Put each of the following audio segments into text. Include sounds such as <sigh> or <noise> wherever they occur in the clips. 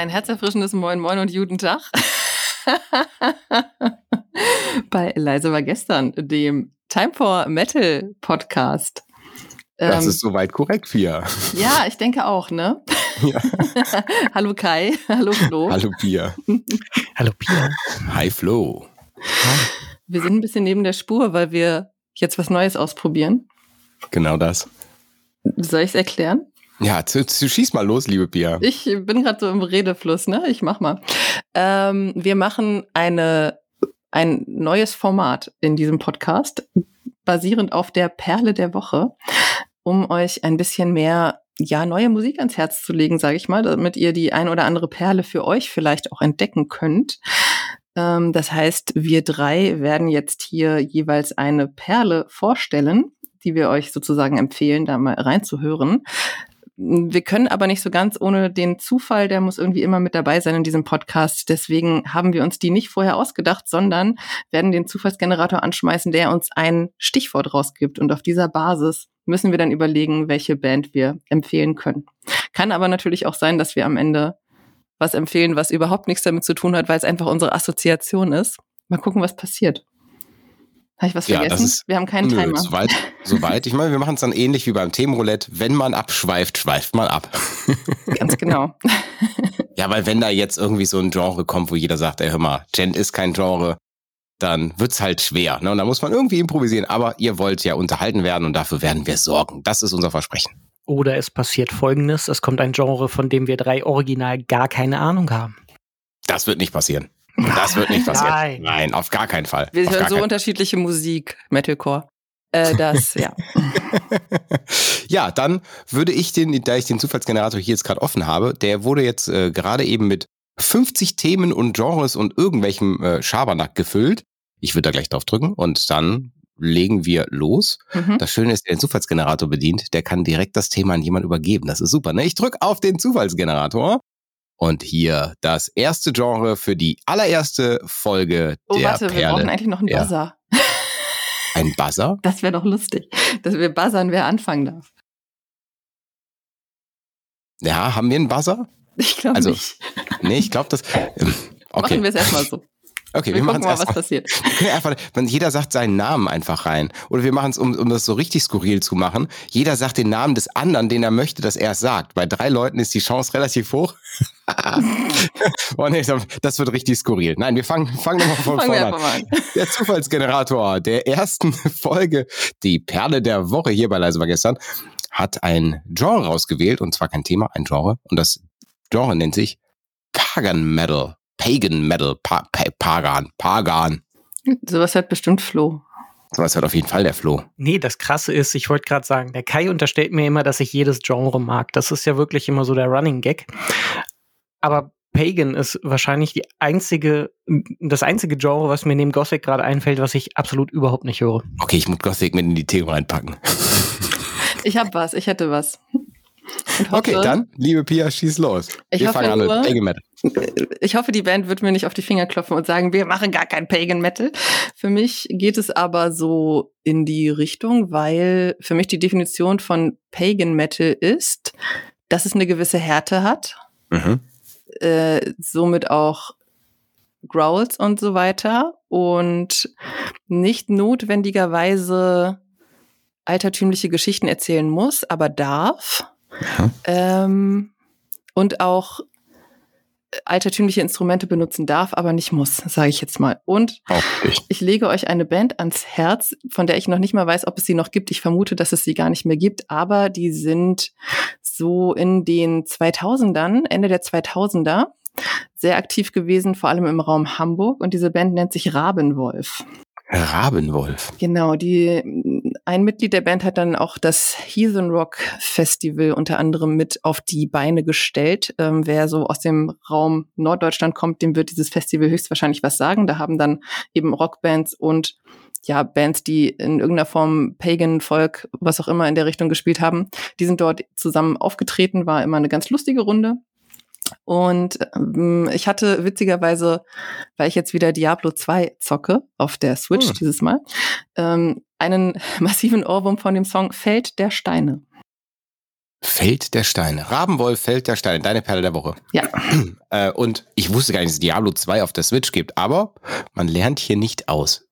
Ein herzerfrischendes Moin Moin und guten Tag. <laughs> Bei Leise war gestern, dem Time for Metal Podcast. Das ähm, ist soweit korrekt, Pia. Ja, ich denke auch, ne? Ja. <laughs> hallo Kai, hallo Flo. Hallo Pia. <laughs> hallo Pia. Hi Flo. Wir sind ein bisschen neben der Spur, weil wir jetzt was Neues ausprobieren. Genau das. Soll ich es erklären? Ja, zu, zu, schieß mal los, liebe Pia. Ich bin gerade so im Redefluss, ne? Ich mach mal. Ähm, wir machen eine ein neues Format in diesem Podcast, basierend auf der Perle der Woche, um euch ein bisschen mehr ja neue Musik ans Herz zu legen, sage ich mal, damit ihr die ein oder andere Perle für euch vielleicht auch entdecken könnt. Ähm, das heißt, wir drei werden jetzt hier jeweils eine Perle vorstellen die wir euch sozusagen empfehlen, da mal reinzuhören. Wir können aber nicht so ganz ohne den Zufall, der muss irgendwie immer mit dabei sein in diesem Podcast. Deswegen haben wir uns die nicht vorher ausgedacht, sondern werden den Zufallsgenerator anschmeißen, der uns ein Stichwort rausgibt. Und auf dieser Basis müssen wir dann überlegen, welche Band wir empfehlen können. Kann aber natürlich auch sein, dass wir am Ende was empfehlen, was überhaupt nichts damit zu tun hat, weil es einfach unsere Assoziation ist. Mal gucken, was passiert. Habe ich was ja, vergessen? Ist, wir haben keinen nö, Timer. Soweit, soweit. Ich meine, wir machen es dann ähnlich wie beim Themenroulette. Wenn man abschweift, schweift man ab. <laughs> Ganz genau. <laughs> ja, weil wenn da jetzt irgendwie so ein Genre kommt, wo jeder sagt, ey, hör mal, Gen ist kein Genre, dann wird's halt schwer. Ne? Und da muss man irgendwie improvisieren. Aber ihr wollt ja unterhalten werden und dafür werden wir sorgen. Das ist unser Versprechen. Oder es passiert Folgendes. Es kommt ein Genre, von dem wir drei original gar keine Ahnung haben. Das wird nicht passieren. Das wird nicht passieren. Nein, Nein auf gar keinen Fall. Wir hören so unterschiedliche Musik, Metalcore. Äh, das, ja. <laughs> ja, dann würde ich den, da ich den Zufallsgenerator hier jetzt gerade offen habe, der wurde jetzt äh, gerade eben mit 50 Themen und Genres und irgendwelchem äh, Schabernack gefüllt. Ich würde da gleich drauf drücken und dann legen wir los. Mhm. Das Schöne ist, der den Zufallsgenerator bedient, der kann direkt das Thema an jemand übergeben. Das ist super. Ne? Ich drücke auf den Zufallsgenerator und hier das erste Genre für die allererste Folge oh, der warte, Perle. wir brauchen eigentlich noch einen Buzzer. <laughs> Ein Buzzer? Das wäre doch lustig, dass wir buzzern, wer anfangen darf. Ja, haben wir einen Buzzer? Ich glaube also, nicht. Nee, ich glaube, das. Ähm, okay. Machen wir es erstmal so. Okay, wir, wir machen mal, was passiert. <laughs> Wir einfach, jeder sagt seinen Namen einfach rein. Oder wir machen es, um, um das so richtig skurril zu machen. Jeder sagt den Namen des anderen, den er möchte, dass er es sagt. Bei drei Leuten ist die Chance relativ hoch. <laughs> oh nee, das wird richtig skurril. Nein, wir fangen, fangen nochmal von vorne an. an. Der Zufallsgenerator der ersten Folge, die Perle der Woche hier bei Leise war gestern, hat ein Genre rausgewählt, und zwar kein Thema, ein Genre. Und das Genre nennt sich Pagan Metal. Pagan Metal, pa pa Pagan, Pagan. Sowas hat bestimmt Flo. Sowas hat auf jeden Fall der Flo. Nee, das Krasse ist, ich wollte gerade sagen, der Kai unterstellt mir immer, dass ich jedes Genre mag. Das ist ja wirklich immer so der Running Gag. Aber Pagan ist wahrscheinlich die einzige, das einzige Genre, was mir neben Gothic gerade einfällt, was ich absolut überhaupt nicht höre. Okay, ich muss Gothic mit in die Themen reinpacken. Ich hab was, ich hätte was. Hoffe, okay, dann, liebe Pia, schieß los. Ich wir hoffe fangen an mit Pagan Metal. Ich hoffe, die Band wird mir nicht auf die Finger klopfen und sagen, wir machen gar kein Pagan Metal. Für mich geht es aber so in die Richtung, weil für mich die Definition von Pagan Metal ist, dass es eine gewisse Härte hat. Mhm. Äh, somit auch Growls und so weiter und nicht notwendigerweise altertümliche Geschichten erzählen muss, aber darf. Ähm, und auch altertümliche Instrumente benutzen darf, aber nicht muss, sage ich jetzt mal. Und ich lege euch eine Band ans Herz, von der ich noch nicht mal weiß, ob es sie noch gibt. Ich vermute, dass es sie gar nicht mehr gibt, aber die sind so in den 2000ern, Ende der 2000er, sehr aktiv gewesen, vor allem im Raum Hamburg. Und diese Band nennt sich Rabenwolf. Rabenwolf. Genau, die ein Mitglied der Band hat dann auch das Heathen Rock Festival unter anderem mit auf die Beine gestellt. Ähm, wer so aus dem Raum Norddeutschland kommt, dem wird dieses Festival höchstwahrscheinlich was sagen. Da haben dann eben Rockbands und ja, Bands, die in irgendeiner Form Pagan, Folk, was auch immer in der Richtung gespielt haben, die sind dort zusammen aufgetreten, war immer eine ganz lustige Runde. Und ähm, ich hatte witzigerweise, weil ich jetzt wieder Diablo 2 zocke, auf der Switch hm. dieses Mal, ähm, einen <laughs> massiven Ohrwurm von dem Song Feld der Steine. Feld der Steine. Rabenwolf, Feld der Steine, deine Perle der Woche. Ja. <clears throat> Äh, und ich wusste gar nicht, dass es Diablo 2 auf der Switch gibt, aber man lernt hier nicht aus.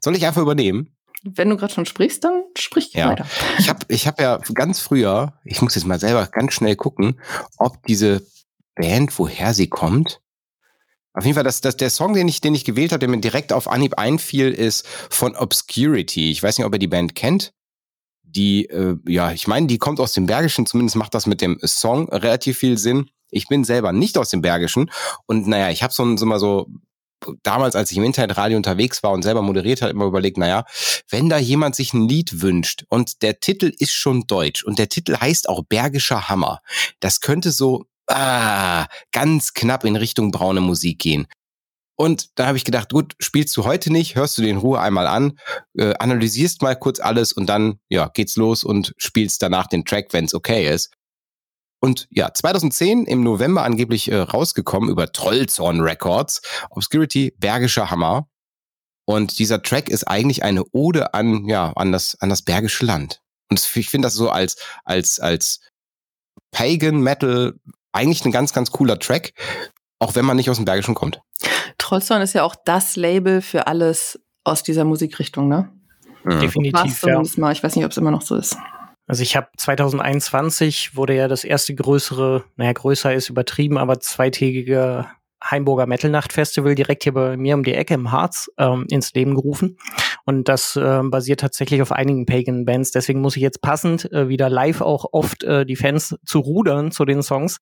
Soll ich einfach übernehmen? Wenn du gerade schon sprichst, dann sprich Ja. weiter. Ich habe ich hab ja ganz früher, ich muss jetzt mal selber ganz schnell gucken, ob diese Band, woher sie kommt. Auf jeden Fall, das, das, der Song, den ich, den ich gewählt habe, der mir direkt auf Anhieb einfiel, ist von Obscurity. Ich weiß nicht, ob ihr die Band kennt. Die, äh, ja, ich meine, die kommt aus dem Bergischen, zumindest macht das mit dem Song relativ viel Sinn. Ich bin selber nicht aus dem Bergischen und naja, ich habe so, so mal so damals, als ich im Internetradio unterwegs war und selber moderiert hat, immer überlegt, naja, wenn da jemand sich ein Lied wünscht und der Titel ist schon deutsch und der Titel heißt auch Bergischer Hammer, das könnte so ah, ganz knapp in Richtung braune Musik gehen. Und da habe ich gedacht, gut, spielst du heute nicht, hörst du den Ruhe einmal an, äh, analysierst mal kurz alles und dann ja geht's los und spielst danach den Track, wenn's okay ist. Und ja, 2010 im November angeblich äh, rausgekommen über Trollzorn Records, Obscurity Bergischer Hammer. Und dieser Track ist eigentlich eine Ode an ja an das an das Bergische Land. Und ich finde das so als als als Pagan Metal eigentlich ein ganz ganz cooler Track, auch wenn man nicht aus dem Bergischen kommt. Trollzorn ist ja auch das Label für alles aus dieser Musikrichtung, ne? Mhm. Definitiv, ja. mal. Ich weiß nicht, ob es immer noch so ist. Also ich habe 2021 wurde ja das erste größere, naja, größer ist übertrieben, aber zweitägige Heimburger Metal Nacht Festival direkt hier bei mir um die Ecke im Harz ähm, ins Leben gerufen. Und das ähm, basiert tatsächlich auf einigen Pagan Bands. Deswegen muss ich jetzt passend äh, wieder live auch oft äh, die Fans zu rudern zu den Songs.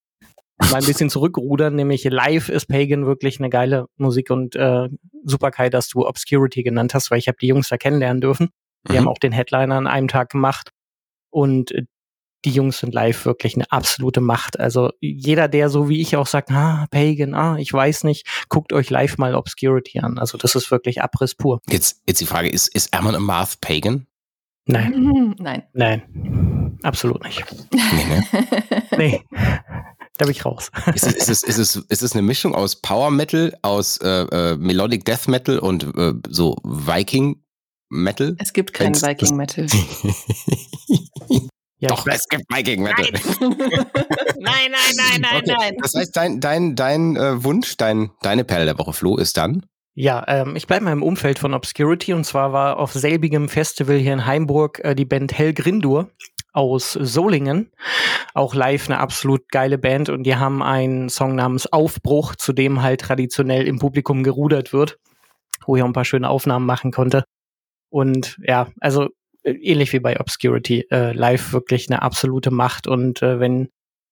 Mal ein bisschen zurückrudern, nämlich live ist Pagan wirklich eine geile Musik und äh, super Kai, dass du Obscurity genannt hast, weil ich habe die Jungs da kennenlernen dürfen. Die Mhm. haben auch den Headliner an einem Tag gemacht. Und äh, die Jungs sind live wirklich eine absolute Macht. Also jeder, der so wie ich auch sagt, ah, Pagan, ah, ich weiß nicht, guckt euch live mal Obscurity an. Also das ist wirklich Abriss pur. Jetzt jetzt die Frage ist ist Amon Amarth Pagan? Nein, Nein. nein, absolut nicht. Nee, ne? <laughs> Nee, da bin ich raus. Ist es, ist, es, ist, es, ist es eine Mischung aus Power Metal, aus äh, äh, Melodic Death Metal und äh, so Viking Metal? Es gibt keinen Wenn's- Viking Metal. <laughs> <laughs> Ja, Doch, es gibt Viking Metal. <laughs> nein, nein, nein, Okay, Das heißt, dein, dein, dein äh, Wunsch, dein, deine Perle der Woche, Flo, ist dann? Ja, ähm, ich bleibe mal im Umfeld von Obscurity und zwar war auf selbigem Festival hier in Heimburg äh, die Band Hell Grindur aus Solingen. Auch live eine absolut geile Band und die haben einen Song namens Aufbruch, zu dem halt traditionell im Publikum gerudert wird, wo ich auch ein paar schöne Aufnahmen machen konnte. Und ja, also ähnlich wie bei Obscurity, äh, live wirklich eine absolute Macht und äh, wenn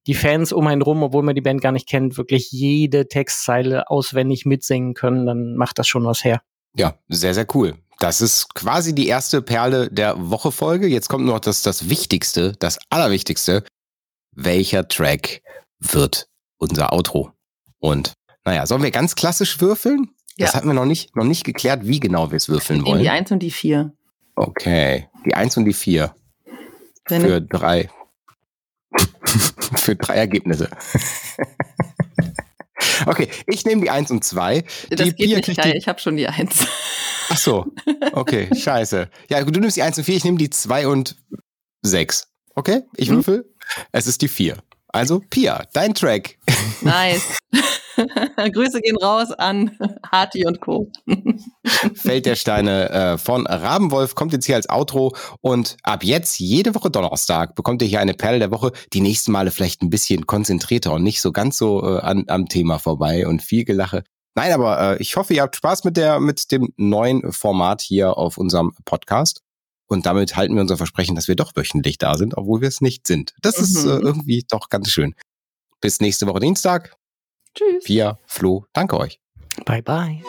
die Fans um einen rum, obwohl man die Band gar nicht kennt, wirklich jede Textzeile auswendig mitsingen können, dann macht das schon was her. Ja, sehr, sehr cool. Das ist quasi die erste Perle der Woche-Folge. Jetzt kommt noch das, das Wichtigste, das Allerwichtigste. Welcher Track wird unser Outro? Und naja, sollen wir ganz klassisch würfeln? Das Ja. hatten wir noch nicht, noch nicht geklärt, wie genau wir es würfeln In wollen. die Eins und die Vier. Okay, die eins und die vier Wenn für drei. <laughs> für drei Ergebnisse. <laughs> okay, ich nehme die eins und zwei. das die geht Pia nicht, Kai. die- Ich habe schon die Eins. Ach so, okay, <laughs> scheiße. Ja, du nimmst die eins und vier, ich nehme die zwei und sechs. Okay, ich Mhm. würfel. Es ist die vier. Also, Pia, dein Track. Nice. <laughs> Grüße gehen raus an Harti und Co. Feld der Steine äh, von Rabenwolf kommt jetzt hier als Outro und ab jetzt jede Woche Donnerstag bekommt ihr hier eine Perle der Woche. Die nächsten Male vielleicht ein bisschen konzentrierter und nicht so ganz so äh, an, am Thema vorbei und viel Gelache. Nein, aber äh, ich hoffe, ihr habt Spaß mit der mit dem neuen Format hier auf unserem Podcast. Und damit halten wir unser Versprechen, dass wir doch wöchentlich da sind, obwohl wir es nicht sind. Das ist äh, Mhm. irgendwie doch ganz schön. Bis nächste Woche Dienstag. Tschüss. Pia, Flo, danke euch. Bye bye.